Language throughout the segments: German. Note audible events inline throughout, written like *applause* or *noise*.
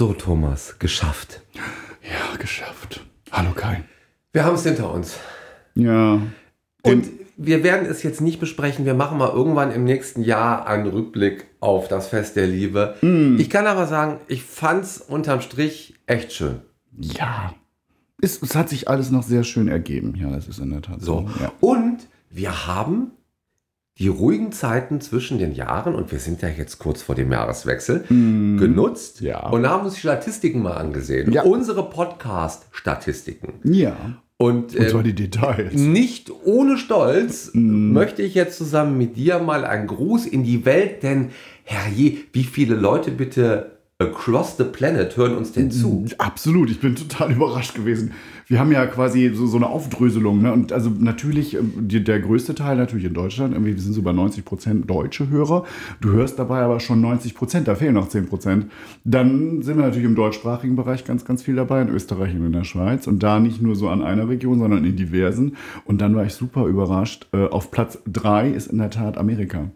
So, Thomas, geschafft. Ja, geschafft. Hallo Kai. Wir haben es hinter uns. Ja. Und wir werden es jetzt nicht besprechen. Wir machen mal irgendwann im nächsten Jahr einen Rückblick auf das Fest der Liebe. Ich kann aber sagen, ich fand es unterm Strich echt schön. Ja. Es, es hat sich alles noch sehr schön ergeben. Ja, das ist in der Tat So. so. Ja. Und wir haben die ruhigen Zeiten zwischen den Jahren, und wir sind ja jetzt kurz vor dem Jahreswechsel, genutzt Mhm. Ja. und haben uns die Statistiken mal angesehen. Ja. Unsere Podcast-Statistiken. ja. Und, Und zwar äh, die Details. nicht ohne Stolz Mhm. möchte ich jetzt zusammen mit dir mal einen Gruß in die Welt, denn herrje, wie viele Leute bitte across the planet hören uns denn zu? Absolut, ich bin total *laughs* überrascht gewesen. Wir haben ja quasi so, so eine Aufdröselung. Ne? Und also natürlich, ähm, die, der größte Teil natürlich in Deutschland, irgendwie, wir sind so bei 90 Prozent deutsche Hörer. Du hörst dabei aber schon 90 Prozent, da fehlen noch 10 Prozent. Dann sind wir natürlich im deutschsprachigen Bereich ganz, ganz viel dabei, in Österreich und in der Schweiz. Und da nicht nur so an einer Region, sondern in diversen. Und dann war ich super überrascht. Äh, auf Platz 3 ist in der Tat Amerika.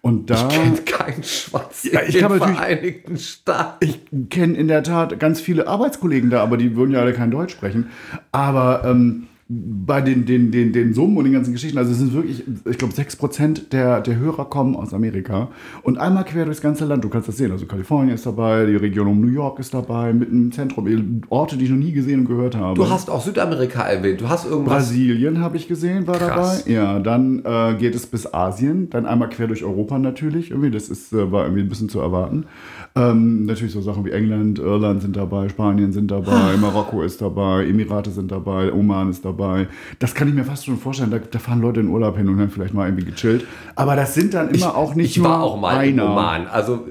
Und da. Ich kenne keinen Schwanz Ja, in ich den kann natürlich- Vereinigten Staaten. Ich kenne in der Tat ganz viele Arbeitskollegen da, aber die würden ja alle kein Deutsch sprechen. Aber ähm, bei den, den, den, den Summen und den ganzen Geschichten, also es sind wirklich, ich glaube, 6% der, der Hörer kommen aus Amerika. Und einmal quer durchs ganze Land, du kannst das sehen. Also Kalifornien ist dabei, die Region um New York ist dabei, mitten im Zentrum, Orte, die ich noch nie gesehen und gehört habe. Du hast auch Südamerika erwähnt. Du hast irgendwas. Brasilien habe ich gesehen, war Krass. dabei. Ja, dann äh, geht es bis Asien, dann einmal quer durch Europa natürlich. Irgendwie, das ist, äh, war irgendwie ein bisschen zu erwarten. Ähm, natürlich so Sachen wie England, Irland sind dabei, Spanien sind dabei, Marokko ist dabei, Emirate sind dabei, Oman ist dabei. Das kann ich mir fast schon vorstellen. Da, da fahren Leute in Urlaub hin und haben vielleicht mal irgendwie gechillt. Aber das sind dann immer auch nicht ich war nur auch mal einer. im Oman. Also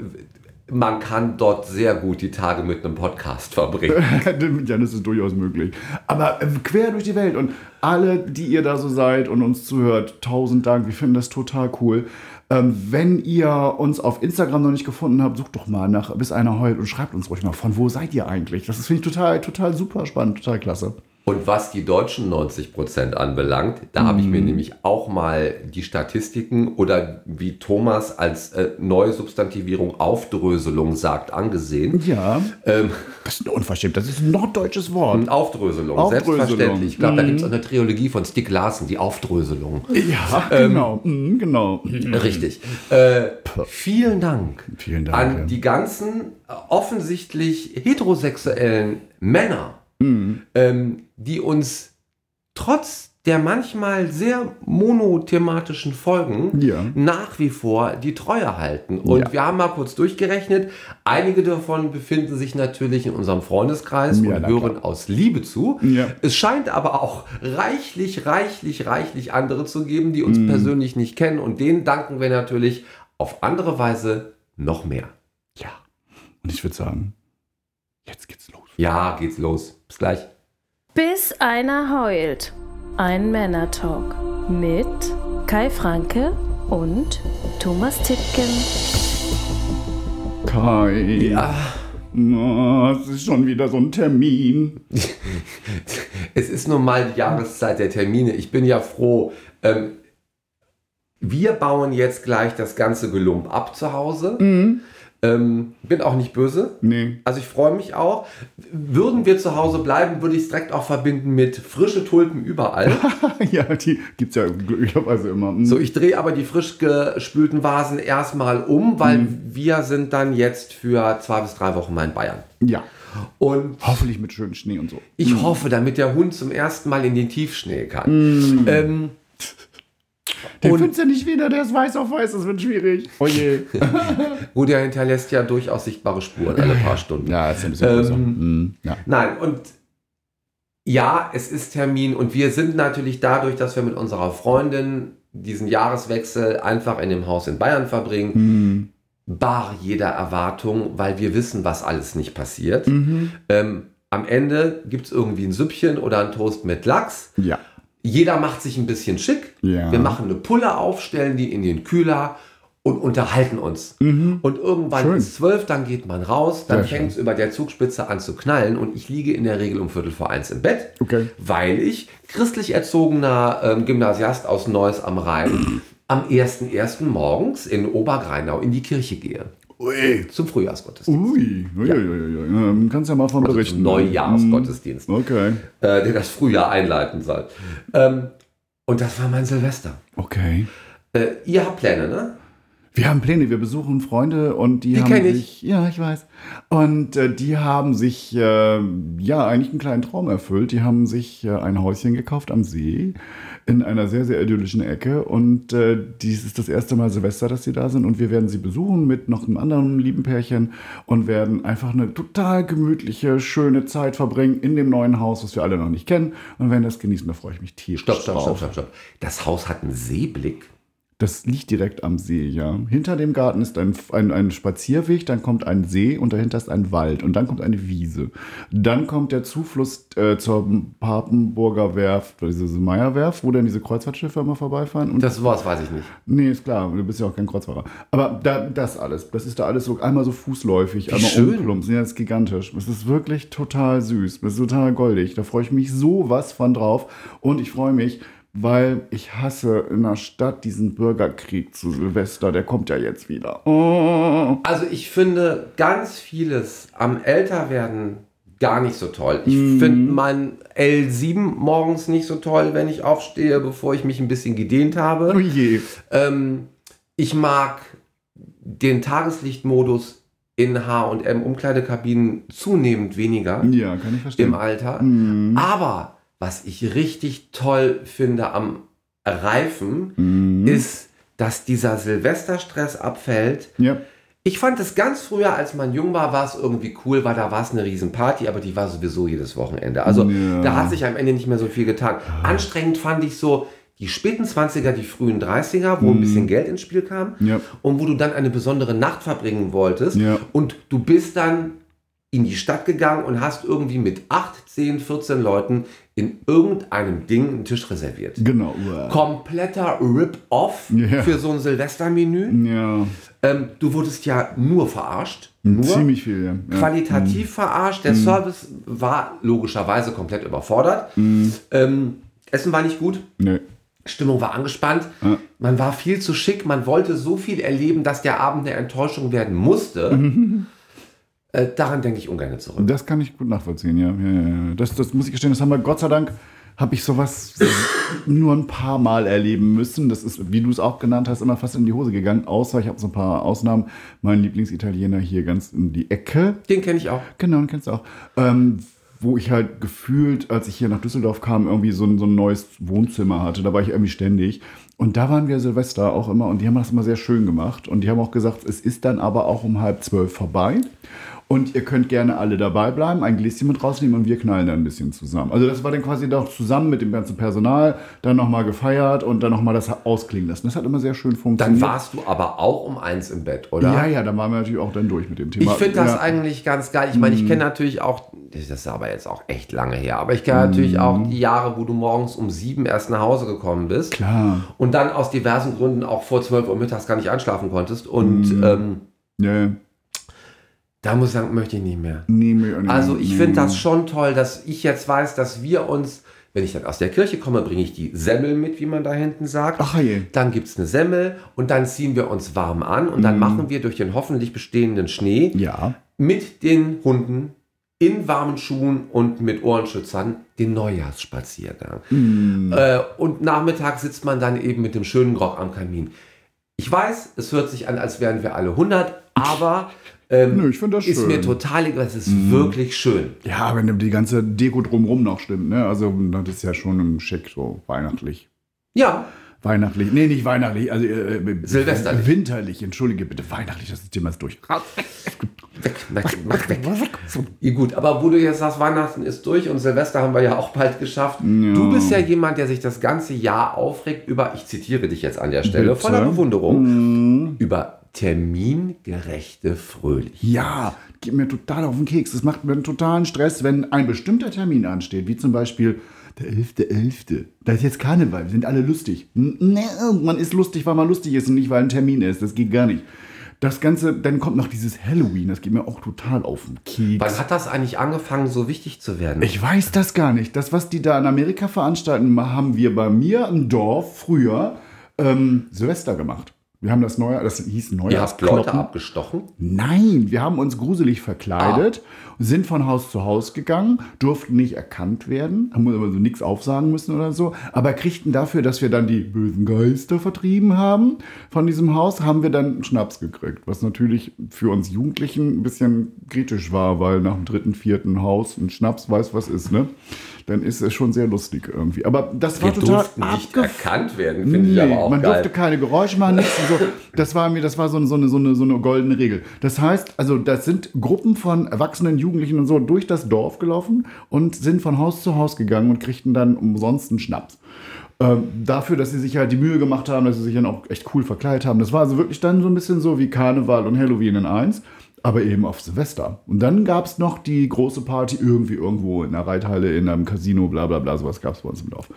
man kann dort sehr gut die Tage mit einem Podcast verbringen. *laughs* ja, das ist durchaus möglich. Aber äh, quer durch die Welt und alle, die ihr da so seid und uns zuhört, tausend Dank. Wir finden das total cool. Ähm, wenn ihr uns auf Instagram noch nicht gefunden habt, sucht doch mal nach bis einer heult und schreibt uns ruhig mal, von wo seid ihr eigentlich? Das ist, finde ich, total, total super spannend, total klasse. Und was die deutschen 90% anbelangt, da habe ich mir Mhm. nämlich auch mal die Statistiken oder wie Thomas als äh, neue Substantivierung Aufdröselung sagt, angesehen. Ja, Ähm, das ist Unverschämt. Das ist ein norddeutsches Wort. Aufdröselung, Aufdröselung. selbstverständlich. Ich glaube, da Mhm. gibt es auch eine Trilogie von Stieg Larsen, die Aufdröselung. Ja, Ähm, genau. Mhm, genau. Richtig. Äh, vielen Dank, Vielen Dank, an ja. die ganzen äh, offensichtlich heterosexuellen Männer, Mhm. ähm, die uns trotz der manchmal sehr monothematischen Folgen Ja. nach wie vor die Treue halten. Und Ja. wir haben mal kurz durchgerechnet. Einige davon befinden sich natürlich in unserem Freundeskreis Ja, und hören aus Liebe zu. Es scheint aber auch reichlich, reichlich, reichlich andere zu geben, die uns Mhm. persönlich nicht kennen. Und denen danken wir natürlich auf andere Weise noch mehr. Ja. Und ich würde sagen, jetzt geht's los. Ja, geht's los. Bis gleich. Bis einer heult. Ein Männertalk mit Kai Franke und Thomas Tittgen. Kai. Ja, Na, es ist schon wieder so ein Termin. *laughs* es ist nun mal die Jahreszeit der Termine. Ich bin ja froh. Ähm, wir bauen jetzt gleich das ganze Gelump ab zu Hause. Ähm, bin auch nicht böse. Nee. Also ich freue mich auch. Würden wir zu Hause bleiben, würde ich es direkt auch verbinden mit frische Tulpen überall. *laughs* ja, die gibt's ja glücklicherweise immer. Hm. So, ich drehe aber die frisch gespülten Vasen erstmal um, weil wir sind dann jetzt für zwei bis drei Wochen mal in Bayern. Ja. Und Hoffentlich mit schönem Schnee und so. ich hoffe, damit der Hund zum ersten Mal in den Tiefschnee kann. Ähm, Den Und- findest du nicht wieder, der ist weiß auf weiß, das wird schwierig. Oh je. *laughs* gut, der hinterlässt ja durchaus sichtbare Spuren alle paar Stunden. ja, ist ein bisschen Ähm, größer. Hm, Ja. Nein, und ja, es ist Termin und wir sind natürlich dadurch, dass wir mit unserer Freundin diesen Jahreswechsel einfach in dem Haus in Bayern verbringen, Hm. bar jeder Erwartung, weil wir wissen, was alles nicht passiert. Mhm. Ähm, am Ende gibt es irgendwie ein Süppchen oder ein Toast mit Lachs. Ja. Jeder macht sich ein bisschen schick. Ja. Wir machen eine Pulle auf, stellen die in den Kühler und unterhalten uns. Und irgendwann Mhm. Schön. ist zwölf, dann geht man raus, dann fängt es über der Zugspitze an zu knallen und ich liege in der Regel um Viertel vor eins im Bett, Okay. weil ich christlich erzogener ähm, Gymnasiast aus Neuss am Rhein *clears throat* am 1.1. morgens in Obergreinau in die Kirche gehe. Ui. zum Frühjahrsgottesdienst. Ui. Ui, ui, ui, ui. Kannst ja mal von Also berichten. zum Neujahrsgottesdienst, Okay. äh, der das Frühjahr einleiten soll. Ähm, und das war mein Silvester. Okay. Äh, ihr habt Pläne, ne? Wir haben Pläne, wir besuchen Freunde und die, Die haben kenn ich. sich, ja, ich weiß. Und äh, die haben sich, äh, ja, eigentlich einen kleinen Traum erfüllt. Die haben sich äh, ein Häuschen gekauft am See in einer sehr, sehr idyllischen Ecke. Und äh, dies ist das erste Mal Silvester, dass sie da sind. Und wir werden sie besuchen mit noch einem anderen lieben Pärchen und werden einfach eine total gemütliche, schöne Zeit verbringen in dem neuen Haus, was wir alle noch nicht kennen. Und werden das genießen. Da freue ich mich tierisch Stopp, stopp, stopp, stopp, stopp. Das Haus hat einen Seeblick. Das liegt direkt am See, ja. Hinter dem Garten ist ein, ein, ein Spazierweg, dann kommt ein See und dahinter ist ein Wald und dann kommt eine Wiese. Dann kommt der Zufluss äh, zur Papenburger Werft, diese Meierwerft, wo dann diese Kreuzfahrtschiffe immer vorbeifahren. Und Das was weiß ich nicht. nee, ist klar, du bist ja auch kein Kreuzfahrer. Aber da, das alles, das ist da alles so einmal so fußläufig, einmal schön. umplumps. Ja, das ist gigantisch. Es ist wirklich total süß. Es ist total goldig. Da freue ich mich sowas von drauf. Und ich freue mich, weil ich hasse in der Stadt diesen Bürgerkrieg zu Silvester. Der kommt ja jetzt wieder. Oh. Also ich finde ganz vieles am Älterwerden gar nicht so toll. Ich finde mein L7 morgens nicht so toll, wenn ich aufstehe, bevor ich mich ein bisschen gedehnt Oh habe. je. Ähm, ich mag den Tageslichtmodus in H&M Umkleidekabinen zunehmend weniger Ja, kann ich verstehen. im Alter. Aber was ich richtig toll finde am Reifen, ist, dass dieser Silvesterstress abfällt. Ja. Ich fand es ganz früher, als man jung war, war es irgendwie cool, weil da war es eine Riesenparty, aber die war sowieso jedes Wochenende. Also Ja. da hat sich am Ende nicht mehr so viel getan. Anstrengend fand ich so die späten 20er, die frühen 30er, wo ein bisschen Geld ins Spiel kam Ja. und wo du dann eine besondere Nacht verbringen wolltest. Ja. Und du bist dann in die Stadt gegangen und hast irgendwie mit 8, 10, 14 Leuten in irgendeinem Ding einen Tisch reserviert. Genau. Kompletter Rip-Off Ja. für so ein Silvestermenü. Ja. Ähm, du wurdest ja nur verarscht. Nur Ziemlich viel, ja. ja. qualitativ verarscht. Der Service war logischerweise komplett überfordert. Ähm, Essen war nicht gut. Nee. Stimmung war angespannt. Ja. Man war viel zu schick. Man wollte so viel erleben, dass der Abend eine Enttäuschung werden musste. Äh, daran denke ich ungern zurück. Das kann ich gut nachvollziehen, ja. ja, ja. Das, das muss ich gestehen, das haben wir Gott sei Dank, habe ich sowas nur ein paar Mal erleben müssen. Das ist, wie du es auch genannt hast, immer fast in die Hose gegangen. Außer, ich habe so ein paar Ausnahmen. Mein Lieblingsitaliener hier ganz in die Ecke. Den kenne ich auch. Genau, den kennst du auch. Ähm, wo ich halt gefühlt, als ich hier nach Düsseldorf kam, irgendwie so ein, so ein neues Wohnzimmer hatte. Da war ich irgendwie ständig. Und da waren wir Silvester auch immer und die haben das immer sehr schön gemacht. Und die haben auch gesagt, es ist dann aber auch um halb zwölf vorbei. Und ihr könnt gerne alle dabei bleiben, ein Gläschen mit rausnehmen und wir knallen dann ein bisschen zusammen. Also das war dann quasi doch zusammen mit dem ganzen Personal, dann nochmal gefeiert und dann nochmal das ausklingen lassen. Das hat immer sehr schön Dann funktioniert. warst du aber auch um eins im Bett, oder? Ja, ja, dann waren wir natürlich auch dann durch mit dem Ich Thema. finde das ja. eigentlich ganz geil. Ich meine, ich kenne natürlich auch, das ist aber jetzt auch echt lange her, aber ich kenne natürlich auch die Jahre, wo du morgens um sieben erst nach Hause gekommen bist. Klar. Und dann aus diversen Gründen auch vor 12 Uhr mittags gar nicht einschlafen konntest. Und ähm, Ja, ja. Da muss ich sagen, möchte ich nicht mehr. Nee, nee, nee, Also ich finde das schon toll, dass ich jetzt weiß, dass wir uns, wenn ich dann aus der Kirche komme, bringe ich die Semmel mit, wie man da hinten sagt. Ach je. Dann gibt es eine Semmel und dann ziehen wir uns warm an und dann machen wir durch den hoffentlich bestehenden Schnee Ja. mit den Hunden in warmen Schuhen und mit Ohrenschützern den Neujahrsspaziergang. Äh, und nachmittags sitzt man dann eben mit dem schönen Grog am Kamin. Ich weiß, es hört sich an, als wären wir alle 100, aber ähm, Nö, ich find das ist schön. mir total egal. Es ist wirklich schön. Ja, wenn die ganze Deko drumrum noch stimmt, ne? Also das ist ja schon im Schick, so weihnachtlich. Ja, Weihnachtlich. Nee, nicht weihnachtlich. Also äh, äh, Silvesterlich. Winterlich, entschuldige bitte. Weihnachtlich, das Thema ist durch. *laughs* weg, weg, mach weg. Ja, gut, aber wo du jetzt sagst, Weihnachten ist durch und Silvester haben wir ja auch bald geschafft. Du bist ja jemand, der sich das ganze Jahr aufregt über, ich zitiere dich jetzt an der Stelle, Bitte? voller Bewunderung, über termingerechte Fröhlichkeit. Ja, geht mir total auf den Keks. Das macht mir einen totalen Stress, wenn ein bestimmter Termin ansteht, wie zum Beispiel der 11.11. Da ist jetzt Karneval, wir sind alle lustig. Nee, man ist lustig, weil man lustig ist und nicht, weil ein Termin ist. Das geht gar nicht. Das Ganze, dann kommt noch dieses Halloween, das geht mir auch total auf den Keks. Wann hat das eigentlich angefangen, so wichtig zu werden? Ich weiß das gar nicht. Das, was die da in Amerika veranstalten, haben wir bei mir im Dorf früher ähm, Silvester gemacht. Wir haben das neue, das hieß Ihr habt Leute abgestochen? Nein, wir haben uns gruselig verkleidet, Ah. Sind von Haus zu Haus gegangen, durften nicht erkannt werden, haben aber so nichts aufsagen müssen oder so, aber kriegten dafür, dass wir dann die bösen Geister vertrieben haben von diesem Haus, haben wir dann Schnaps gekriegt, was natürlich für uns Jugendlichen ein bisschen kritisch war, weil nach dem dritten, vierten Haus ein Schnaps weiß, was ist, ne? Dann ist es schon sehr lustig irgendwie. Aber das war Wir total durften nicht erkannt werden, finde ich Nee, aber auch man geil. durfte keine Geräusche machen, nichts. und So. Das war mir, das war so, eine- so, eine, so, eine, so eine goldene Regel. Das heißt, also das sind Gruppen von erwachsenen Jugendlichen und so durch das Dorf gelaufen und sind von Haus zu Haus gegangen und kriegten dann umsonst einen Schnaps. Ähm, dafür, dass sie sich halt die Mühe gemacht haben, dass sie sich dann auch echt cool verkleidet haben. Das war also wirklich dann so ein bisschen so wie Karneval und Halloween in eins, aber eben auf Silvester. Und dann gab es noch die große Party irgendwie irgendwo in einer Reithalle, in einem Casino, bla bla bla, sowas gab es bei uns im Dorf.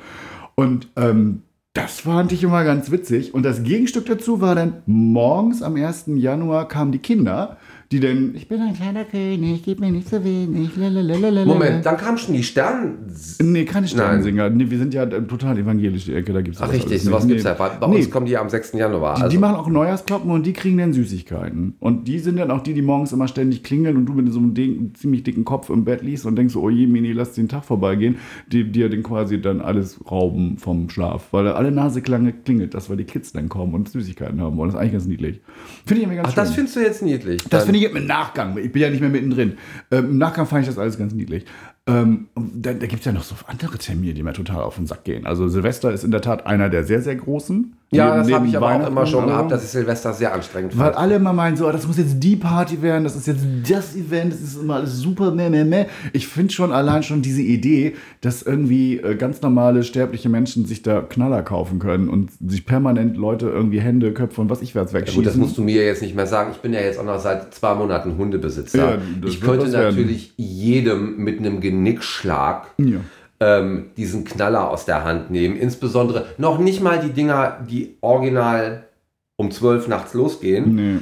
Und ähm, das fand ich immer ganz witzig. Und das Gegenstück dazu war dann, morgens am 1. Januar kamen die Kinder, die dann, ich bin ein kleiner König, gib mir nicht so wenig, lalalala. Moment, dann kam schon die Sternen. Nee, keine Sternensinger. Nee, wir sind ja äh, total evangelisch, die Ecke, da gibt es Ach richtig, sowas gibt's ja. Bei, bei Nee. uns kommen die am 6. Januar. Die, Also, die machen auch Neujahrskloppen und die kriegen dann Süßigkeiten. Und die sind dann auch die, die morgens immer ständig klingeln und du mit so einem dicken, ziemlich dicken Kopf im Bett liegst und denkst so, oh je, Mini, lass den Tag vorbeigehen, die dir dann quasi dann alles rauben vom Schlaf. Weil alle Nase klange klingelt das, weil die Kids dann kommen und Süßigkeiten haben wollen. Das ist eigentlich ganz niedlich. Finde ich irgendwie ganz Ach, schön. das findest du jetzt niedlich. Das finde ich im Nachgang. Ich bin ja nicht mehr mittendrin. Ähm, Im Nachgang fand ich das alles ganz niedlich. Ähm, da da gibt es ja noch so andere Termine, die mir total auf den Sack gehen. Also Silvester ist in der Tat einer der sehr, sehr großen. Ja, Neben- das habe ich aber auch immer schon gehabt, dass ich Silvester sehr anstrengend Weil fand. alle immer meinen, so, oh, das muss jetzt die Party werden, das ist jetzt das Event, das ist immer alles super, meh, meh, meh. Ich finde schon allein schon diese Idee, dass irgendwie äh, ganz normale sterbliche Menschen sich da Knaller kaufen können und sich permanent Leute irgendwie Hände, Köpfe und was ich Ja, wegschießen. gut, das musst du mir jetzt nicht mehr sagen. Ich bin ja jetzt auch noch seit zwei Monaten Hundebesitzer. Ja, ich könnte natürlich jedem mit einem Genickschlag Ja. Ähm, diesen Knaller aus der Hand nehmen. Insbesondere noch nicht mal die Dinger, die original um 12 nachts losgehen. Nee.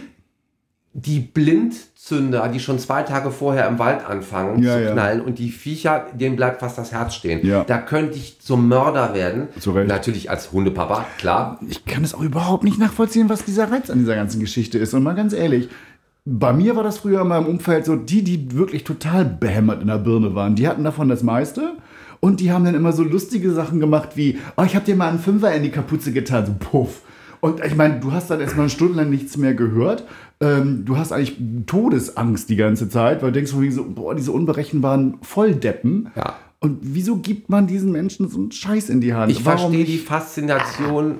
Die Blindzünder, die schon zwei Tage vorher im Wald anfangen Ja, zu ja. knallen und die Viecher, denen bleibt fast das Herz stehen. Ja. Da könnte ich zum Mörder werden. Zu Recht. Natürlich als Hundepapa, klar. ich kann es auch überhaupt nicht nachvollziehen, was dieser Reiz an dieser ganzen Geschichte ist. Und mal ganz ehrlich, bei mir war das früher in meinem Umfeld so, die, die wirklich total behämmert in der Birne waren, die hatten davon das meiste. Und die haben dann immer so lustige Sachen gemacht wie, oh, ich hab dir mal einen Fünfer in die Kapuze getan, so puff. Und ich meine, du hast dann erstmal eine Stunde lang nichts mehr gehört. Ähm, du hast eigentlich Todesangst die ganze Zeit, weil du denkst, so, boah, diese unberechenbaren Volldeppen. Ja. Und wieso gibt man diesen Menschen so einen Scheiß in die Hand? Ich Warum verstehe die Faszination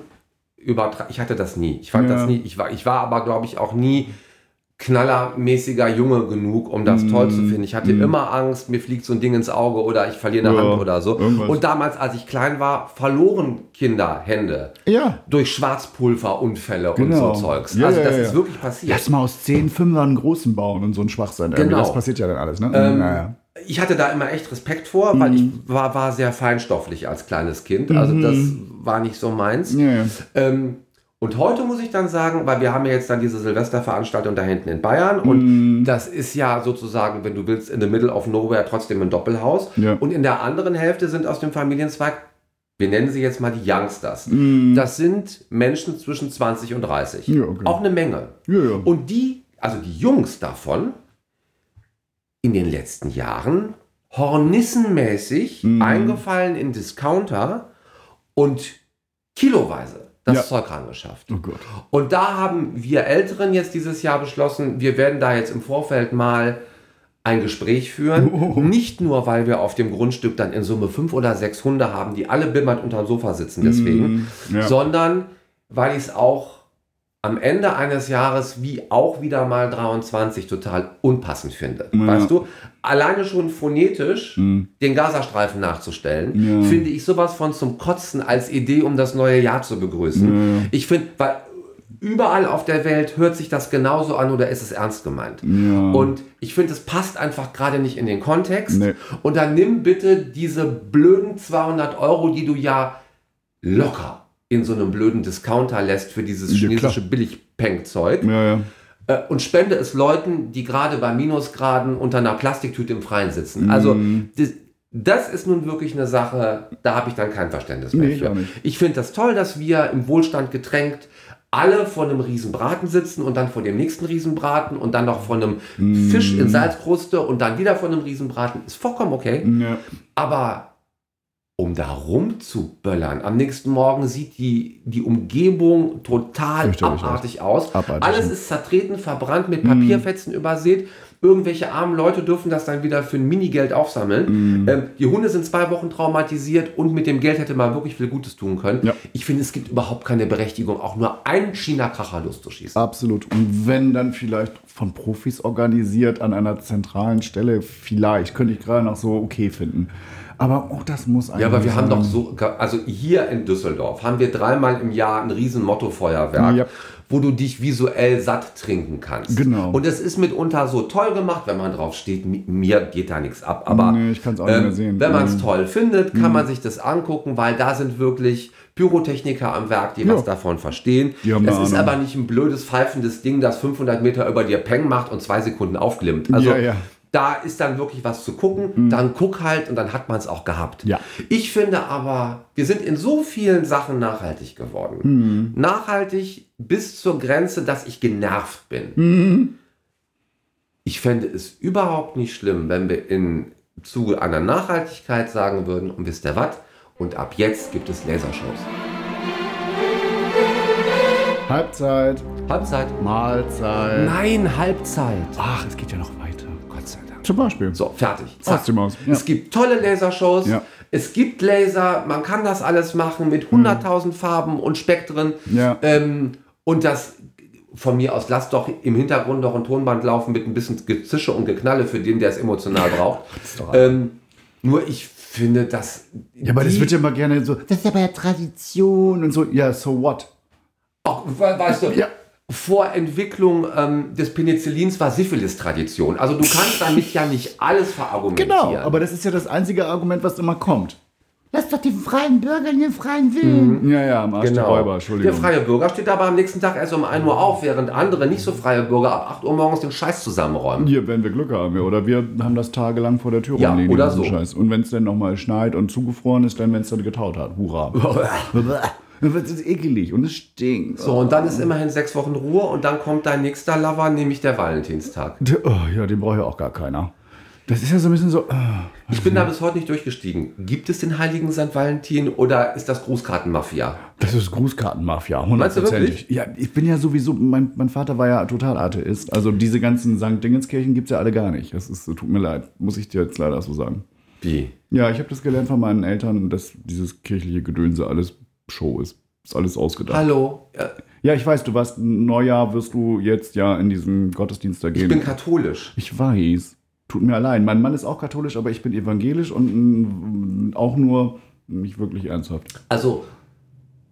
übertra Ich hatte das nie. Ich fand Ja. das nie. Ich war, ich war aber, glaube ich, auch nie knallermäßiger Junge genug, um das toll zu finden. Ich hatte immer Angst, mir fliegt so ein Ding ins Auge oder ich verliere eine Mm. Ja, Hand oder so. irgendwas. Und damals, als ich klein war, verloren Kinder Hände. Ja. Durch Schwarzpulverunfälle Genau. und so Zeugs. Ja, also das ja. ist wirklich passiert. Lass mal aus 10 Fünfern einen großen bauen und so einen Schwachsinn. Genau. Das passiert ja dann alles, ne? Ähm, naja. Ich hatte da immer echt Respekt vor, weil ich Mhm. war, war sehr feinstofflich als kleines Kind. Also das war nicht so meins. Ja, ja. Ähm, und heute muss ich dann sagen, weil wir haben ja jetzt dann diese Silvesterveranstaltung da hinten in Bayern und Mhm. das ist ja sozusagen, wenn du willst, in the middle of nowhere trotzdem ein Doppelhaus. Ja. Und in der anderen Hälfte sind aus dem Familienzweig, wir nennen sie jetzt mal die Youngsters. Mhm. Das sind Menschen zwischen 20 und 30. Ja, okay. Auch eine Menge. Ja. Und die, also die Jungs davon, in den letzten Jahren hornissenmäßig Mhm. eingefallen in Discounter und kiloweise das Ja. Zeug rangeschafft. Oh Gott. Und da haben wir Älteren jetzt dieses Jahr beschlossen, wir werden da jetzt im Vorfeld mal ein Gespräch führen. Oh. Nicht nur, weil wir auf dem Grundstück dann in Summe fünf oder sechs Hunde haben, die alle bimmernd unterm Sofa sitzen deswegen, Mm, ja. sondern weil ich es auch am Ende eines Jahres wie auch wieder mal 23 total unpassend finde. Ja. Weißt du? Alleine schon phonetisch Mm. den Gazastreifen nachzustellen, Ja. finde ich sowas von zum Kotzen als Idee, um das neue Jahr zu begrüßen. Ja. Ich finde, weil überall auf der Welt hört sich das genauso an oder ist es ernst gemeint. Und ich finde, es passt einfach gerade nicht in den Kontext. Nee. Und dann nimm bitte diese blöden 200 Euro, die du ja locker in so einem blöden Discounter lässt für dieses Ja, chinesische Billigpeng-Zeug ja, ja. äh, und spende es Leuten, die gerade bei Minusgraden unter einer Plastiktüte im Freien sitzen. Also Mhm. das, das ist nun wirklich eine Sache, da habe ich dann kein Verständnis mehr Nee, ich für. Ich finde das toll, dass wir im Wohlstand getränkt alle vor einem Riesenbraten sitzen und dann vor dem nächsten Riesenbraten und dann noch vor einem Fisch in Salzkruste und dann wieder vor einem Riesenbraten. Ist vollkommen okay. Ja. Aber um da rumzuböllern, am nächsten Morgen sieht die, die Umgebung total abartig aus. Abartig, Alles ja. ist zertreten, verbrannt, mit Papierfetzen übersät. Irgendwelche armen Leute dürfen das dann wieder für ein Minigeld aufsammeln. Ähm, die Hunde sind zwei Wochen traumatisiert und mit dem Geld hätte man wirklich viel Gutes tun können. Ja. Ich finde, es gibt überhaupt keine Berechtigung, auch nur einen China-Kracher loszuschießen. Absolut. Und wenn dann vielleicht von Profis organisiert an einer zentralen Stelle, vielleicht könnte ich gerade noch so okay finden. Aber auch das muss Ja, aber wir haben doch so, also hier in Düsseldorf haben wir dreimal im Jahr ein riesen Mottofeuerwerk, Ja. wo du dich visuell satt trinken kannst. Genau. Und es ist mitunter so toll gemacht, wenn man drauf steht, mi- mir geht da nichts ab. Aber Nee, ich kann's auch nicht mehr sehen. wenn man es Mhm. toll findet, kann man sich das angucken, weil da sind wirklich Pyrotechniker am Werk, die Ja. was davon verstehen. Es ist aber nicht ein blödes, pfeifendes Ding, das 500 Meter über dir Peng macht und zwei Sekunden aufglimmt. Also Ja, ja. Da ist dann wirklich was zu gucken. Dann guck halt und dann hat man es auch gehabt. Ja. Ich finde aber, wir sind in so vielen Sachen nachhaltig geworden. Nachhaltig bis zur Grenze, dass ich genervt bin. Ich fände es überhaupt nicht schlimm, wenn wir im Zuge einer Nachhaltigkeit sagen würden, und wisst ihr was? Und ab jetzt gibt es Lasershows. Halbzeit, Halbzeit. Mahlzeit. Nein, Halbzeit. Ach, es geht ja noch Zum Beispiel. So, fertig. Aus Haus, ja. Es gibt tolle Lasershows. Ja. Es gibt Laser. Man kann das alles machen mit 100.000 Farben und Spektren. Mhm. Ja. Ähm, und das von mir aus, lasst doch im Hintergrund noch ein Tonband laufen mit ein bisschen Gezische und Geknalle für den, der es emotional braucht. ähm, nur ich finde, dass. Ja, aber das wird ja immer gerne so, das ist aber ja Tradition und so. Ja, so what? Auch, we- weißt du, Ja. Vor Entwicklung ähm, des Penicillins war Syphilis-Tradition. Also du kannst damit ja nicht alles verargumentieren. Genau, aber das ist ja das einzige Argument, was immer kommt. Lass doch den freien Bürger den freien Willen. Ja, ja, am Arsch der Räuber, Entschuldigung. Der freie Bürger steht aber am nächsten Tag erst um 1 Uhr auf, während andere nicht so freie Bürger ab 8 Uhr morgens den Scheiß zusammenräumen. Hier, wenn wir Glück haben, oder wir haben das tagelang vor der Tür Ja, rumliegen, oder diesen so. Scheiß. Und wenn es dann nochmal schneit und zugefroren ist, dann wenn es dann getaut hat. Hurra. *laughs* *laughs* *laughs* Das ist ekelig und es stinkt. So, und dann ist immerhin sechs Wochen Ruhe und dann kommt dein nächster Lover, nämlich der Valentinstag. Oh, ja, den braucht ja auch gar keiner. Das ist ja so ein bisschen so. ah. Ich bin da bis heute nicht durchgestiegen. Gibt es den heiligen St. Valentin oder ist das Grußkartenmafia? Das ist Grußkartenmafia, hundertprozentig. Ja, ich bin ja sowieso, mein, mein Vater war ja total Atheist. Also diese ganzen St. Dingenskirchen gibt es ja alle gar nicht. Das ist, tut mir leid, muss ich dir jetzt leider so sagen. Wie? Ja, ich habe das gelernt von meinen Eltern, dass dieses kirchliche Gedönse alles Show ist. Ist alles ausgedacht. Hallo? Ja, Ja, ich weiß, du warst Neujahr, wirst du jetzt ja in diesen Gottesdienst da Ich gehen. bin katholisch. Ich weiß. Tut mir allein. Mein Mann ist auch katholisch, aber ich bin evangelisch und mm, auch nur nicht wirklich ernsthaft. Also,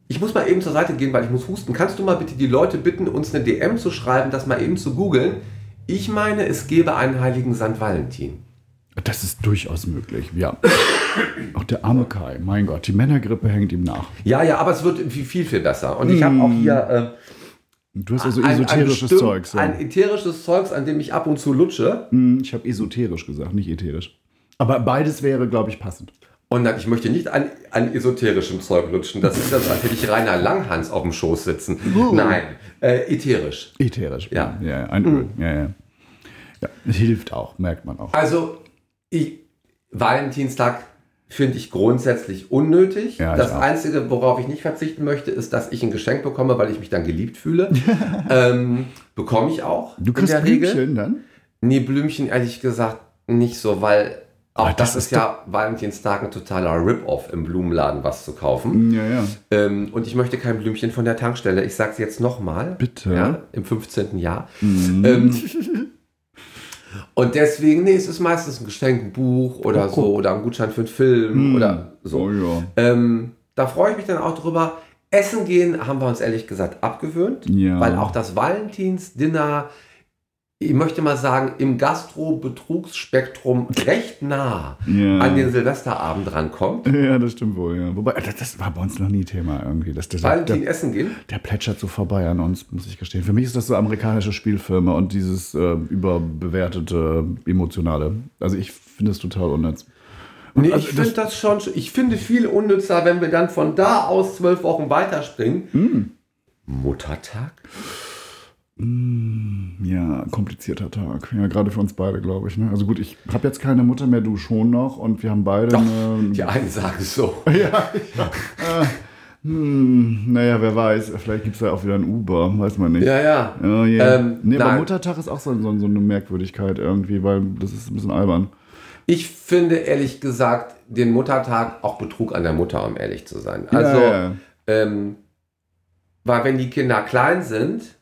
ich muss mal eben zur Seite gehen, weil ich muss husten. Kannst du mal bitte die Leute bitten, uns eine DM zu schreiben, das mal eben zu googeln? Ich meine, es gäbe einen heiligen St. Valentin. Das ist durchaus möglich, ja. auch der arme Kai, mein Gott, die Männergrippe hängt ihm nach. Ja, ja, aber es wird viel, viel, besser. Und ich habe auch hier Du hast also äh, ein, esoterisches ein, bestimmt- Zeugs. Ja. ein ätherisches Zeugs, an dem ich ab und zu lutsche. Hm, Ich habe esoterisch gesagt, nicht ätherisch. Aber beides wäre, glaube ich, passend. Und dann, ich möchte nicht an, an esoterischem Zeug lutschen. Das ist das, als hätte ich Rainer Langhans auf dem Schoß sitzen. Nein, äh, ätherisch. Ätherisch. Ja. ja, ja ein Öl. Ja, ja. ja, es hilft auch, merkt man auch. Also, ich, Valentinstag finde ich grundsätzlich unnötig. Ja, das. Einzige, worauf ich nicht verzichten möchte, ist, dass ich ein Geschenk bekomme, weil ich mich dann geliebt fühle. *laughs* ähm, bekomme ich auch. Du kriegst in der Regel. Blümchen dann? Nee, Blümchen ehrlich gesagt nicht so, weil auch das, das ist ja Valentinstag ein totaler Rip-Off im Blumenladen was zu kaufen. Ja, ja. Ähm, und ich möchte kein Blümchen von der Tankstelle. Ich sage es jetzt nochmal. Bitte? Ja, Im 15. Jahr. Ähm, *laughs* und deswegen, nee, es ist meistens ein Geschenk, ein Buch oder so oder ein Gutschein für einen Film oder so. Oh ja. Ähm, da freue ich mich dann auch drüber. Essen gehen haben wir uns ehrlich gesagt abgewöhnt, Ja. weil auch das Valentinsdinner, ich möchte mal sagen, im Gastro-Betrugsspektrum recht nah Ja. an den Silvesterabend rankommt. *laughs* Ja, das stimmt wohl, ja. Wobei, das, das war bei uns noch nie Thema irgendwie. Das, das, Valentin der, essen gehen. der plätschert so vorbei an uns, muss ich gestehen. Für mich ist das so amerikanische Spielfilme und dieses äh, überbewertete, emotionale. Also ich finde es total unnütz. Nee, also ich finde das schon, ich finde viel unnützer, wenn wir dann von da aus zwölf Wochen weiterspringen. Muttertag? Ja, komplizierter Tag. Ja, gerade für uns beide, glaube ich. Ne? Also gut, ich habe jetzt keine Mutter mehr, du schon noch. Und wir haben beide Doch, eine. die einen sagen so. *laughs* Ja, ja. Äh, hm, naja, wer weiß. Vielleicht gibt es da auch wieder ein Uber, weiß man nicht. Ja, ja. Oh, yeah. Ähm, nee, aber. Muttertag ist auch so, so, so eine Merkwürdigkeit irgendwie, weil das ist ein bisschen albern. Ich finde ehrlich gesagt den Muttertag auch Betrug an der Mutter, um ehrlich zu sein. Also, ja, ja. Ähm, weil wenn die Kinder klein sind,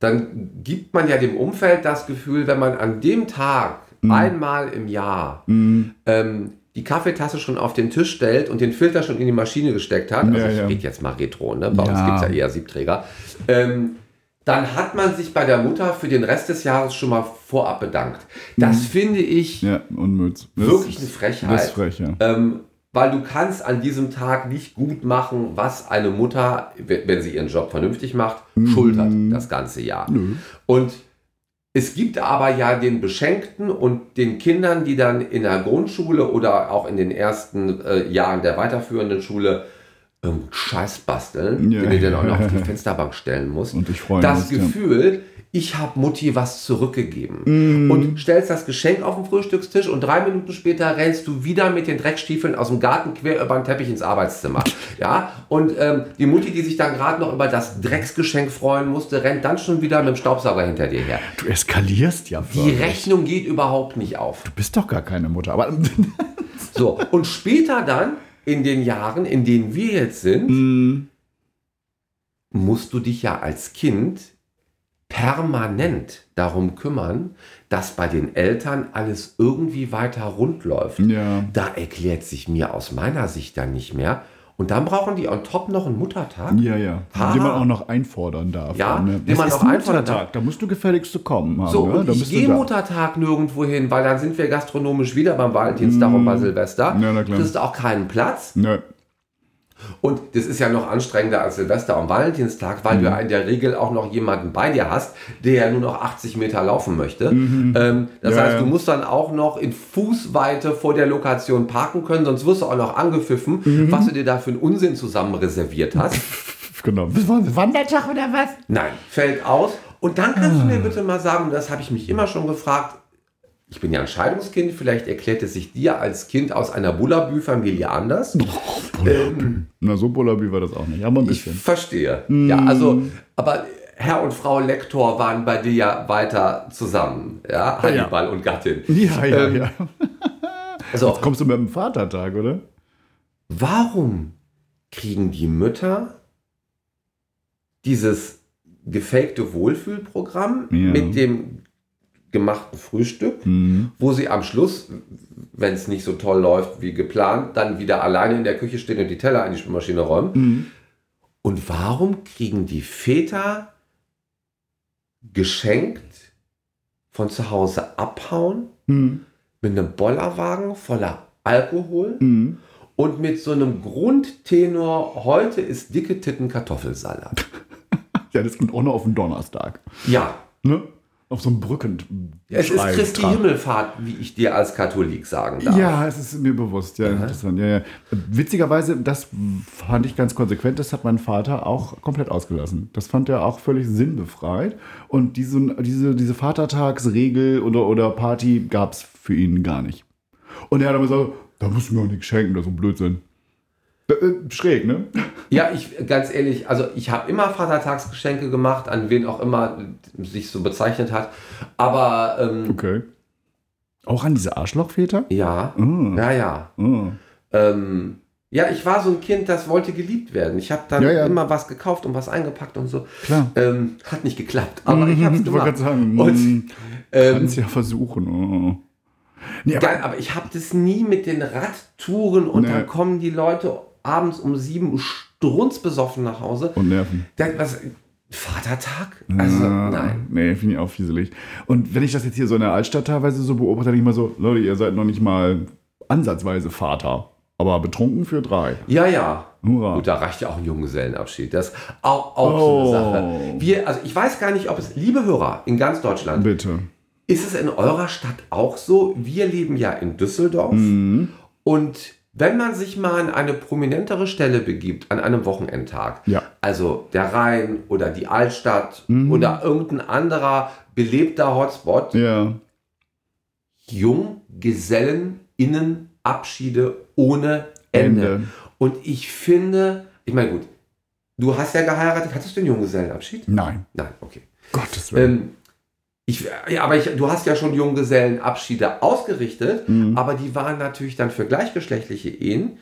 dann gibt man ja dem Umfeld das Gefühl, wenn man an dem Tag Mhm. einmal im Jahr Mhm. ähm, die Kaffeetasse schon auf den Tisch stellt und den Filter schon in die Maschine gesteckt hat, also Ja, ich ja. rede jetzt mal retro, ne? bei uns Ja. gibt es ja eher Siebträger, ähm, dann hat man sich bei der Mutter für den Rest des Jahres schon mal vorab bedankt. Das finde ich Mhm. Ja, wirklich eine Frechheit. Das frech, ja. Ähm, weil du kannst an diesem Tag nicht gut machen, was eine Mutter, wenn sie ihren Job vernünftig macht, schultert das ganze Jahr. Nö. Und es gibt aber ja den Beschenkten und den Kindern, die dann in der Grundschule oder auch in den ersten äh, Jahren der weiterführenden Schule ähm, Scheiß basteln, Ja. den du dann auch noch auf die *laughs* Fensterbank stellen musst. Und dich freuen Das musst, ja. Ich habe Mutti was zurückgegeben. Mhm. Und stellst das Geschenk auf den Frühstückstisch und drei Minuten später rennst du wieder mit den Dreckstiefeln aus dem Garten quer über den Teppich ins Arbeitszimmer. *laughs* Ja, und ähm, die Mutti, die sich dann gerade noch über das Drecksgeschenk freuen musste, rennt dann schon wieder mit dem Staubsauger hinter dir her. Du eskalierst ja Die förmlich. Rechnung geht überhaupt nicht auf. Du bist doch gar keine Mutter. Aber *laughs* So, und später dann, in den Jahren, in denen wir jetzt sind, musst du dich ja als Kind permanent darum kümmern, dass bei den Eltern alles irgendwie weiter rund läuft. ja. Da erklärt sich mir aus meiner Sicht dann nicht mehr. Und dann brauchen die on top noch einen Muttertag. Ja, ja. Ha. Den man auch noch einfordern darf. Ja, dann, ne? den Das man auch einfordern Muttertag. Da musst du gefälligst zu kommen. Haben, So, ne? und ich gehe. Muttertag nirgendwo hin, weil dann sind wir gastronomisch wieder beim Valentinstag und bei Silvester. Ja, na klar. Kriegst du auch keinen Platz. Nö. Und das ist ja noch anstrengender als Silvester und Valentinstag, weil du ja in der Regel auch noch jemanden bei dir hast, der ja nur noch 80 Meter laufen möchte. Ähm, das Ja, heißt, ja. du musst dann auch noch in Fußweite vor der Lokation parken können, sonst wirst du auch noch angepfiffen, was du dir da für einen Unsinn zusammen reserviert hast. *laughs* Genau. Was wollen wir? Wandertag oder was? Nein, fällt aus. Und dann kannst du mir bitte mal sagen, und das habe ich mich immer schon gefragt, ich bin ja ein Scheidungskind, vielleicht erklärt es sich dir als Kind aus einer Bullabü-Familie anders. *laughs* Na, so Bullaby war das auch nicht. Aber ein Ich bisschen. verstehe. Ja, also, aber Herr und Frau Lektor waren bei dir ja weiter zusammen. Ja, Hannibal und Gattin. Ja, ja, Ähm, ja. *laughs* So, Kommst du mit dem Vatertag, oder? warum kriegen die Mütter dieses gefakte Wohlfühlprogramm Ja. mit dem gemachten Frühstück, Mhm. wo sie am Schluss, wenn es nicht so toll läuft wie geplant, dann wieder alleine in der Küche stehen und die Teller in die Spülmaschine räumen. Mhm. Und warum kriegen die Väter geschenkt von zu Hause abhauen Mhm. mit einem Bollerwagen voller Alkohol Mhm. und mit so einem Grundtenor, heute ist dicke Titten Kartoffelsalat. *laughs* Ja, das kommt auch noch auf den Donnerstag. Ja, Ne? Auf so einem Brücken. es ist Christi Trab. Himmelfahrt, wie ich dir als Katholik sagen darf. Ja, es ist mir bewusst. Ja, interessant. Ja, ja. Witzigerweise, das fand ich ganz konsequent. Das hat mein Vater auch komplett ausgelassen. Das fand er auch völlig sinnbefreit. Und diese, diese, diese Vatertagsregel oder, oder Party gab es für ihn gar nicht. Und er hat aber gesagt, da musst du mir auch nichts schenken, das ist so ein Blödsinn. Äh, Schräg, ne? Ja, ich ganz ehrlich, also ich habe immer Vatertagsgeschenke gemacht, an wen auch immer sich so bezeichnet hat. Aber ähm, Okay. Auch an diese Arschlochväter? ja, Mm. ja, ja. Mm. Ähm, ja, ich war so ein Kind, das wollte geliebt werden. Ich habe dann Ja, ja. immer was gekauft und was eingepackt und so. Klar. Ähm, hat nicht geklappt, aber ich habe *laughs* es gemacht. sagen, Und, mm, ähm, kannst ja versuchen. Oh. Nee, aber, Geil, aber ich habe das nie mit den Radtouren und Nee. dann kommen die Leute abends um sieben strunzbesoffen nach Hause. und Nerven. Dann, was, Vatertag? Also, Ah, nein. Nee, finde ich auch fieselig. Und wenn ich das jetzt hier so in der Altstadt teilweise so beobachte, dann ich mal so, Leute, ihr seid noch nicht mal ansatzweise Vater. Aber betrunken für drei. Ja, ja. Hurra. Gut, da reicht ja auch ein Junggesellenabschied. Das ist auch, auch Oh. so eine Sache. Wir, also ich weiß gar nicht, ob es, liebe Hörer in ganz Deutschland, Bitte. ist es in eurer Stadt auch so? Wir leben ja in Düsseldorf Mhm. und wenn man sich mal an eine prominentere Stelle begibt, an einem Wochenendtag, Ja. also der Rhein oder die Altstadt Mhm. oder irgendein anderer belebter Hotspot, Ja. Junggesellen-Innenabschiede ohne Ende. Ende. Und ich finde, ich meine, gut, du hast ja geheiratet, hattest du einen Junggesellenabschied? Nein. Nein, okay. Gottes Willen. Ähm, ich, ja, aber ich, du hast ja schon Junggesellenabschiede ausgerichtet, Mhm. aber die waren natürlich dann für gleichgeschlechtliche Ehen,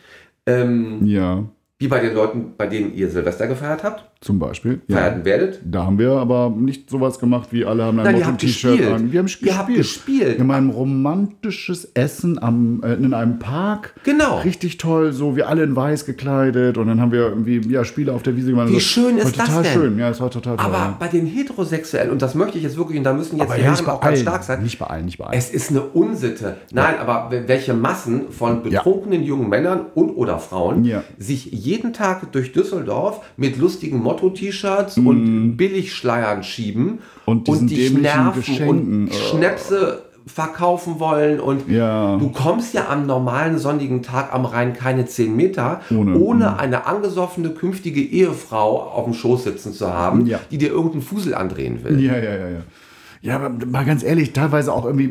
ähm, ja, wie bei den Leuten, bei denen ihr Silvester gefeiert habt, zum Beispiel. Ja. feierten werdet. Da haben wir aber nicht sowas gemacht, wie alle haben ein Motto-T-Shirt gespielt. an. Wir haben Ihr habt gespielt. Wir haben ein romantisches Essen am, äh, in einem Park. Genau. Richtig toll, so wir alle in weiß gekleidet und dann haben wir irgendwie ja, Spiele auf der Wiese gemacht. Wie So, schön ist das total denn? schön, ja, es war total toll. Aber ja. bei den Heterosexuellen, und das möchte ich jetzt wirklich, und da müssen jetzt aber die ja, Herren auch ganz stark sein, Nicht bei allen, nicht bei allen. Es ist eine Unsitte. Nein, aber welche Massen von betrunkenen jungen Männern und oder Frauen Ja. sich jeden Tag durch Düsseldorf mit lustigen Motto-T-Shirts und Billigschleiern schieben. Und diesen dich nerven Geschenken. und Schnäpse verkaufen wollen und Ja. du kommst ja am normalen sonnigen Tag am Rhein keine 10 Meter, ohne, Ohne. eine angesoffene künftige Ehefrau auf dem Schoß sitzen zu haben, Ja. die dir irgendeinen Fusel andrehen will. Ja, ja, ja, ja. Ja, aber mal ganz ehrlich, teilweise auch irgendwie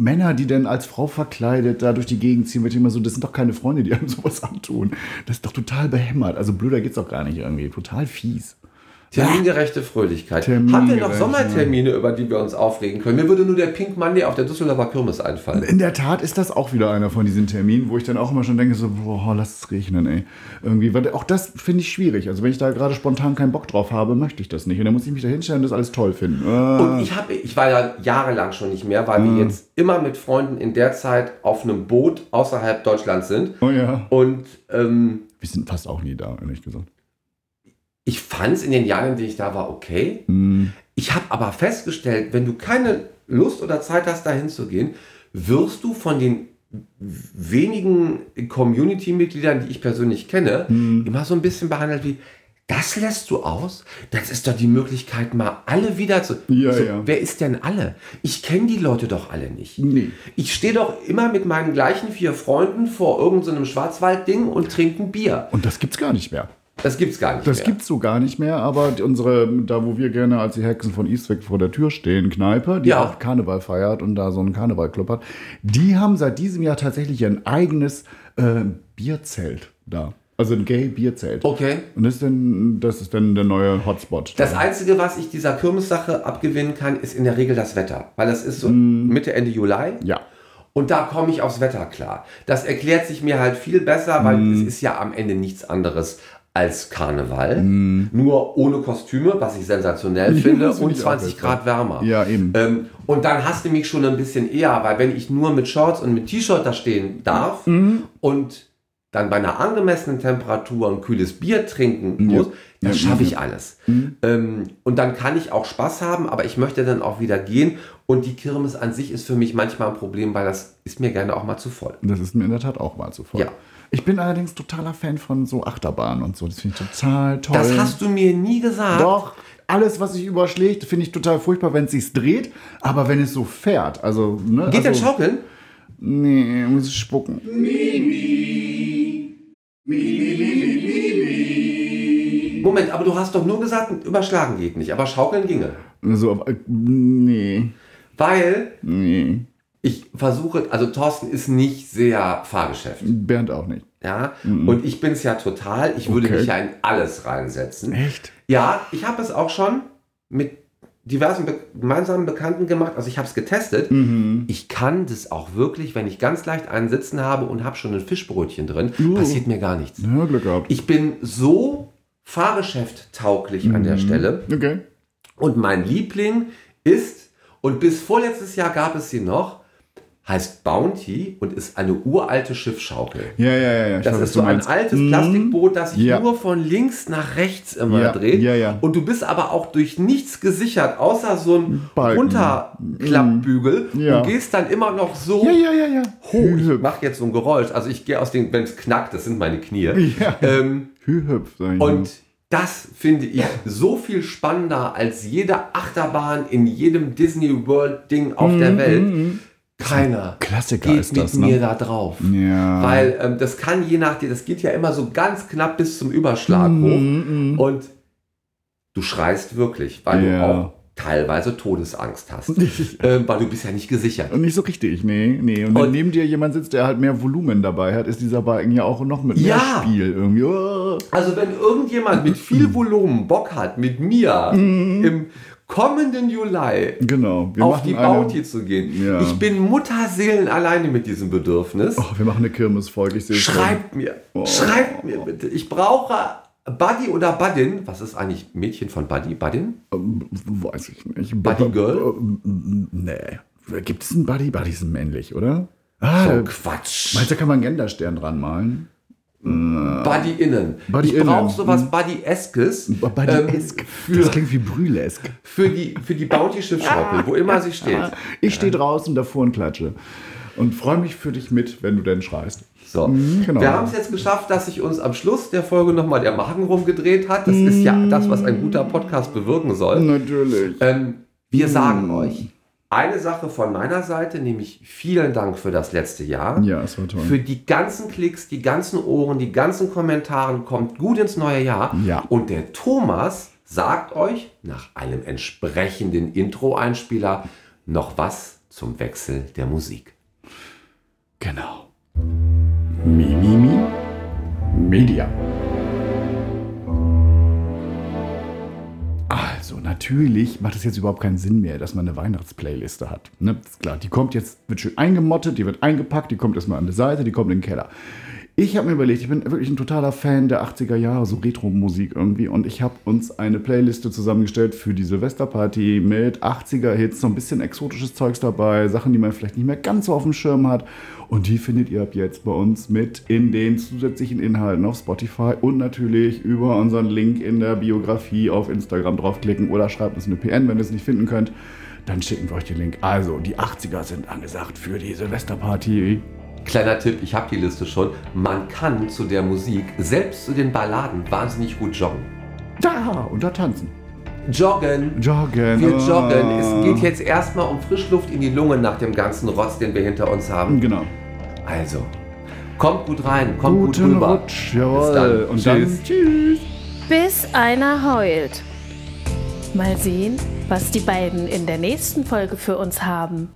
Männer, die dann als Frau verkleidet da durch die Gegend ziehen, wird immer so, das sind doch keine Freunde, die einem *laughs* sowas antun. Das ist doch total behämmert. Also blöder geht's doch gar nicht irgendwie. Total fies. Termingerechte Fröhlichkeit. Termingerecht, Haben wir noch Sommertermine, über die wir uns aufregen können? Mir würde nur der Pink Monday auf der Düsseldorfer Kirmes einfallen. In der Tat ist das auch wieder einer von diesen Terminen, wo ich dann auch immer schon denke, so, boah, lass es regnen, ey. Irgendwie, weil auch das finde ich schwierig. Also wenn ich da gerade spontan keinen Bock drauf habe, möchte ich das nicht. Und dann muss ich mich da hinstellen und das alles toll finden. Äh, Und ich, hab, ich war ja jahrelang schon nicht mehr, weil wir jetzt immer mit Freunden in der Zeit auf einem Boot außerhalb Deutschlands sind. oh ja. Und ähm, Wir sind fast auch nie da, ehrlich gesagt. Ich fand es in den Jahren, in denen ich da war, okay. Hm. Ich habe aber festgestellt, wenn du keine Lust oder Zeit hast, dahin zu gehen, wirst du von den wenigen Community-Mitgliedern, die ich persönlich kenne, Hm. immer so ein bisschen behandelt wie, das lässt du aus? Das ist doch die Möglichkeit, mal alle wieder zu... Ja, so, ja. Wer ist denn alle? Ich kenne die Leute doch alle nicht. Nee. Ich stehe doch immer mit meinen gleichen vier Freunden vor irgendeinem Schwarzwaldding und trinke ein Bier. Und das gibt's gar nicht mehr. Das gibt's gar nicht Das mehr. gibt's so gar nicht mehr, aber unsere, da wo wir gerne als die Hexen von Eastwick vor der Tür stehen, Kneipe, die Ja. auch Karneval feiert und da so einen Karnevalclub hat, die haben seit diesem Jahr tatsächlich ein eigenes äh, Bierzelt da. Also ein Gay-Bierzelt. Okay. Und das ist, dann, das ist dann der neue Hotspot. Das Einzige, was ich dieser Kirmessache abgewinnen kann, ist in der Regel das Wetter. Weil das ist so Mitte, Ende Juli. ja. Und da komme ich aufs Wetter klar. Das erklärt sich mir halt viel besser, weil Mhm. es ist ja am Ende nichts anderes als Karneval. Mhm. Nur ohne Kostüme, was ich sensationell *laughs* finde, das finde und ich auch 20 besser. Grad wärmer. Ja, eben. Ähm, und dann hast du mich schon ein bisschen eher, weil wenn ich nur mit Shorts und mit T-Shirt da stehen darf Mhm. und dann bei einer angemessenen Temperatur ein kühles Bier trinken muss, das Ja, schaffe ja. ich alles. Ähm, und dann kann ich auch Spaß haben, aber ich möchte dann auch wieder gehen. Und die Kirmes an sich ist für mich manchmal ein Problem, weil das ist mir gerne auch mal zu voll. Das ist mir in der Tat auch mal zu voll. Ja. Ich bin allerdings totaler Fan von so Achterbahnen und so. Das finde ich total toll. Das hast du mir nie gesagt. Doch, alles, was sich überschlägt, finde ich total furchtbar, wenn es sich dreht. Aber wenn es so fährt, also. Ne, Geht denn also, Schaukeln? Nee, muss ich spucken. Moment, aber du hast doch nur gesagt, überschlagen geht nicht, aber Schaukeln ginge. Also, aber, äh, nee, Weil nee. Ich versuche, also Thorsten ist nicht sehr Fahrgeschäft. Bernd auch nicht. Ja, und ich bin es ja total. Ich würde Okay. mich ja in alles reinsetzen. Echt? Ja, ich habe es auch schon mit diversen be gemeinsamen Bekannten gemacht. Also ich habe es getestet. Mhm. Ich kann das auch wirklich, wenn ich ganz leicht einen Sitzen habe und habe schon ein Fischbrötchen drin, Uh. passiert mir gar nichts. Ja, Glück gehabt. Ich bin so Fahrgeschäft tauglich an der Stelle. Okay. Und mein Liebling ist, und bis vorletztes Jahr gab es sie noch, heißt Bounty und ist eine uralte Schiffschaukel. Ja, ja, ja. Ich Das weiß, ist so ein altes Mhm. Plastikboot, das sich Ja. nur von links nach rechts immer Ja, dreht. ja, ja. Und du bist aber auch durch nichts gesichert, außer so ein. Unterklappbügel. Ja. Und gehst dann immer noch so Ja, ja, ja, ja. hoch. Ich mache jetzt so ein Geräusch. Also ich gehe aus dem, wenn es knackt, das sind meine Knie. *laughs* Ja. Ähm, Hühüpf, und das finde ich so viel spannender als jede Achterbahn in jedem Disney World Ding auf Mhm, der Welt. Keiner Klassiker geht ist mit das, ne? mir da drauf. Ja. Weil ähm, das kann je nachdem, das geht ja immer so ganz knapp bis zum Überschlag Mhm, hoch. Und du schreist wirklich, weil Ja. du auch teilweise Todesangst hast. *laughs* ähm, weil du bist ja nicht gesichert. Und nicht so richtig, nee, nee. Und wenn Und- neben dir jemand sitzt, der halt mehr Volumen dabei hat, ist dieser Balken ja auch noch mit mehr Ja. Spiel irgendwie. Oh. Also wenn irgendjemand mit viel Volumen Bock hat, mit mir im kommenden Juli Genau. Auf die eine, Bounty zu gehen. Ja. Ich bin Mutterseelen alleine mit diesem Bedürfnis. Oh, wir machen eine Kirmesfolge, ich sehe es schon. Schreibt mir, Oh. schreibt mir bitte. Ich brauche Buddy oder Buddin. Was ist eigentlich Mädchen von Buddy? Buddin? Ähm, Weiß ich nicht. Buddy Girl? Ähm, Nee. Gibt es einen Buddy? Buddy sind männlich, oder? Ah, So Quatsch. meinst du, da kann man einen Genderstern dran malen? Buddy innen. Buddy ich brauche sowas Buddy-eskes. Buddy-esk. ähm, das klingt wie Brülesk. für die, für die Bounty-Schiffsschaukel, wo immer sie steht. *laughs* Ich stehe draußen davor und klatsche. Und freue mich für dich mit, wenn du denn schreist. So. genau. Wir haben es jetzt geschafft, dass sich uns am Schluss der Folge nochmal der Magen rumgedreht hat. Das ist ja das, was ein guter Podcast bewirken soll. Natürlich. Ähm, wir sagen euch eine Sache von meiner Seite, nämlich vielen Dank für das letzte Jahr. Ja, es war toll. Für die ganzen Klicks, die ganzen Ohren, die ganzen Kommentare, kommt gut ins neue Jahr. Ja. Und der Thomas sagt euch nach einem entsprechenden Intro-Einspieler noch was zum Wechsel der Musik. Genau. Mimimi Media. Also, natürlich macht es jetzt überhaupt keinen Sinn mehr, dass man eine Weihnachtsplayliste hat. Ne? Ist klar, die kommt jetzt, wird schön eingemottet, die wird eingepackt, die kommt erstmal an die Seite, die kommt in den Keller. Ich habe mir überlegt, ich bin wirklich ein totaler Fan der 80er Jahre, so Retro-Musik irgendwie. Und ich habe uns eine Playliste zusammengestellt für die Silvesterparty mit 80er-Hits, so ein bisschen exotisches Zeugs dabei, Sachen, die man vielleicht nicht mehr ganz so auf dem Schirm hat. Und die findet ihr ab jetzt bei uns mit in den zusätzlichen Inhalten auf Spotify und natürlich über unseren Link in der Biografie auf Instagram draufklicken oder schreibt uns eine PN, wenn ihr es nicht finden könnt. Dann schicken wir euch den Link. Also, die 80er sind angesagt für die Silvesterparty. Kleiner Tipp, ich habe die Liste schon. Man kann zu der Musik, selbst zu den Balladen, wahnsinnig gut joggen. Ja, und da tanzen. Joggen. Joggen. Wir ah. joggen. Es geht jetzt erstmal um Frischluft in die Lungen nach dem ganzen Rost, den wir hinter uns haben. Genau. Also, kommt gut rein, kommt Guten gut rüber. Rutsch, Bis dann. Und Tschüss. dann tschüss. Bis einer heult. Mal sehen, was die beiden in der nächsten Folge für uns haben.